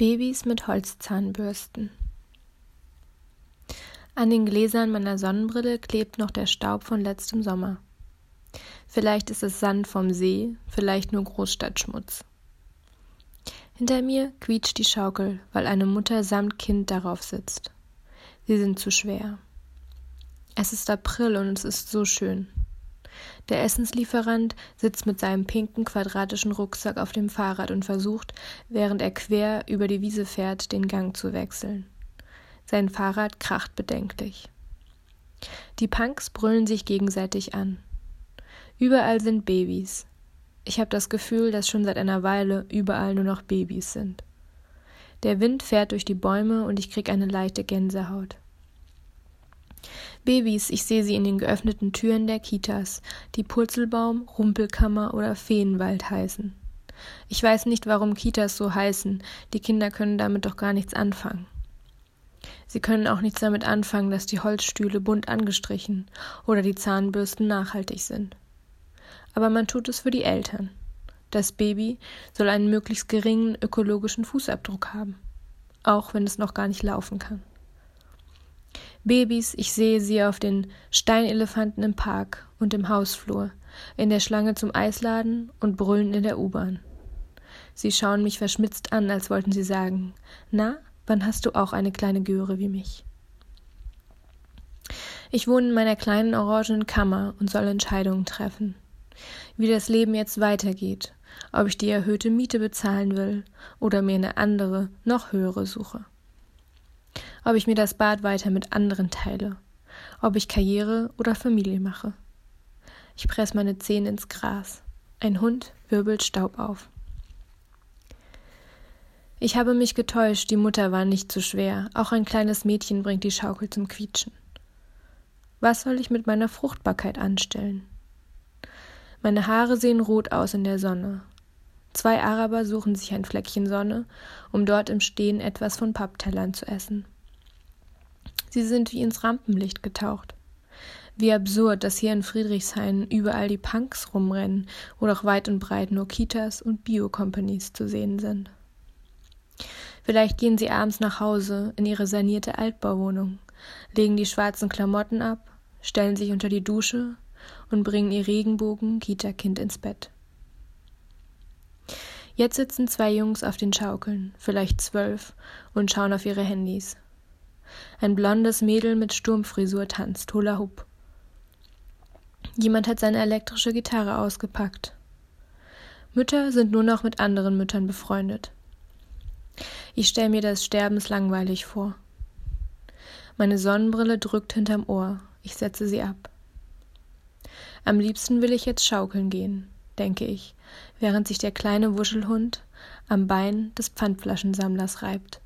Babys mit Holzzahnbürsten. An den Gläsern meiner Sonnenbrille klebt noch der Staub von letztem Sommer. Vielleicht ist es Sand vom See, vielleicht nur Großstadtschmutz. Hinter mir quietscht die Schaukel, weil eine Mutter samt Kind darauf sitzt. Sie sind zu schwer. Es ist April und es ist so schön. Der Essenslieferant sitzt mit seinem pinken quadratischen Rucksack auf dem Fahrrad und versucht, während er quer über die Wiese fährt, den Gang zu wechseln. Sein Fahrrad kracht bedenklich. Die Punks brüllen sich gegenseitig an. Überall sind Babys. Ich habe das Gefühl, dass schon seit einer Weile überall nur noch Babys sind. Der Wind fährt durch die Bäume und ich krieg eine leichte Gänsehaut. Babys, ich sehe sie in den geöffneten Türen der Kitas, die Purzelbaum, Rumpelkammer oder Feenwald heißen. Ich weiß nicht, warum Kitas so heißen, die Kinder können damit doch gar nichts anfangen. Sie können auch nichts damit anfangen, dass die Holzstühle bunt angestrichen oder die Zahnbürsten nachhaltig sind. Aber man tut es für die Eltern. Das Baby soll einen möglichst geringen ökologischen Fußabdruck haben, auch wenn es noch gar nicht laufen kann. Babys, ich sehe sie auf den Steinelefanten im Park und im Hausflur, in der Schlange zum Eisladen und brüllen in der U-Bahn. Sie schauen mich verschmitzt an, als wollten sie sagen: Na, wann hast du auch eine kleine Göre wie mich? Ich wohne in meiner kleinen orangenen Kammer und soll Entscheidungen treffen. Wie das Leben jetzt weitergeht, ob ich die erhöhte Miete bezahlen will oder mir eine andere, noch höhere suche ob ich mir das Bad weiter mit anderen teile, ob ich Karriere oder Familie mache. Ich presse meine Zähne ins Gras. Ein Hund wirbelt Staub auf. Ich habe mich getäuscht, die Mutter war nicht zu schwer, auch ein kleines Mädchen bringt die Schaukel zum Quietschen. Was soll ich mit meiner Fruchtbarkeit anstellen? Meine Haare sehen rot aus in der Sonne. Zwei Araber suchen sich ein Fleckchen Sonne, um dort im Stehen etwas von Papptellern zu essen. Sie sind wie ins Rampenlicht getaucht. Wie absurd, dass hier in Friedrichshain überall die Punks rumrennen, wo doch weit und breit nur Kitas und Bio-Companies zu sehen sind. Vielleicht gehen sie abends nach Hause in ihre sanierte Altbauwohnung, legen die schwarzen Klamotten ab, stellen sich unter die Dusche und bringen ihr Regenbogen-Kita-Kind ins Bett. Jetzt sitzen zwei Jungs auf den Schaukeln, vielleicht zwölf, und schauen auf ihre Handys. Ein blondes Mädel mit Sturmfrisur tanzt Hula Hoop. Jemand hat seine elektrische Gitarre ausgepackt. Mütter sind nur noch mit anderen Müttern befreundet. Ich stelle mir das sterbenslangweilig vor. Meine Sonnenbrille drückt hinterm Ohr. Ich setze sie ab. Am liebsten will ich jetzt schaukeln gehen, denke ich, während sich der kleine Wuschelhund am Bein des Pfandflaschensammlers reibt.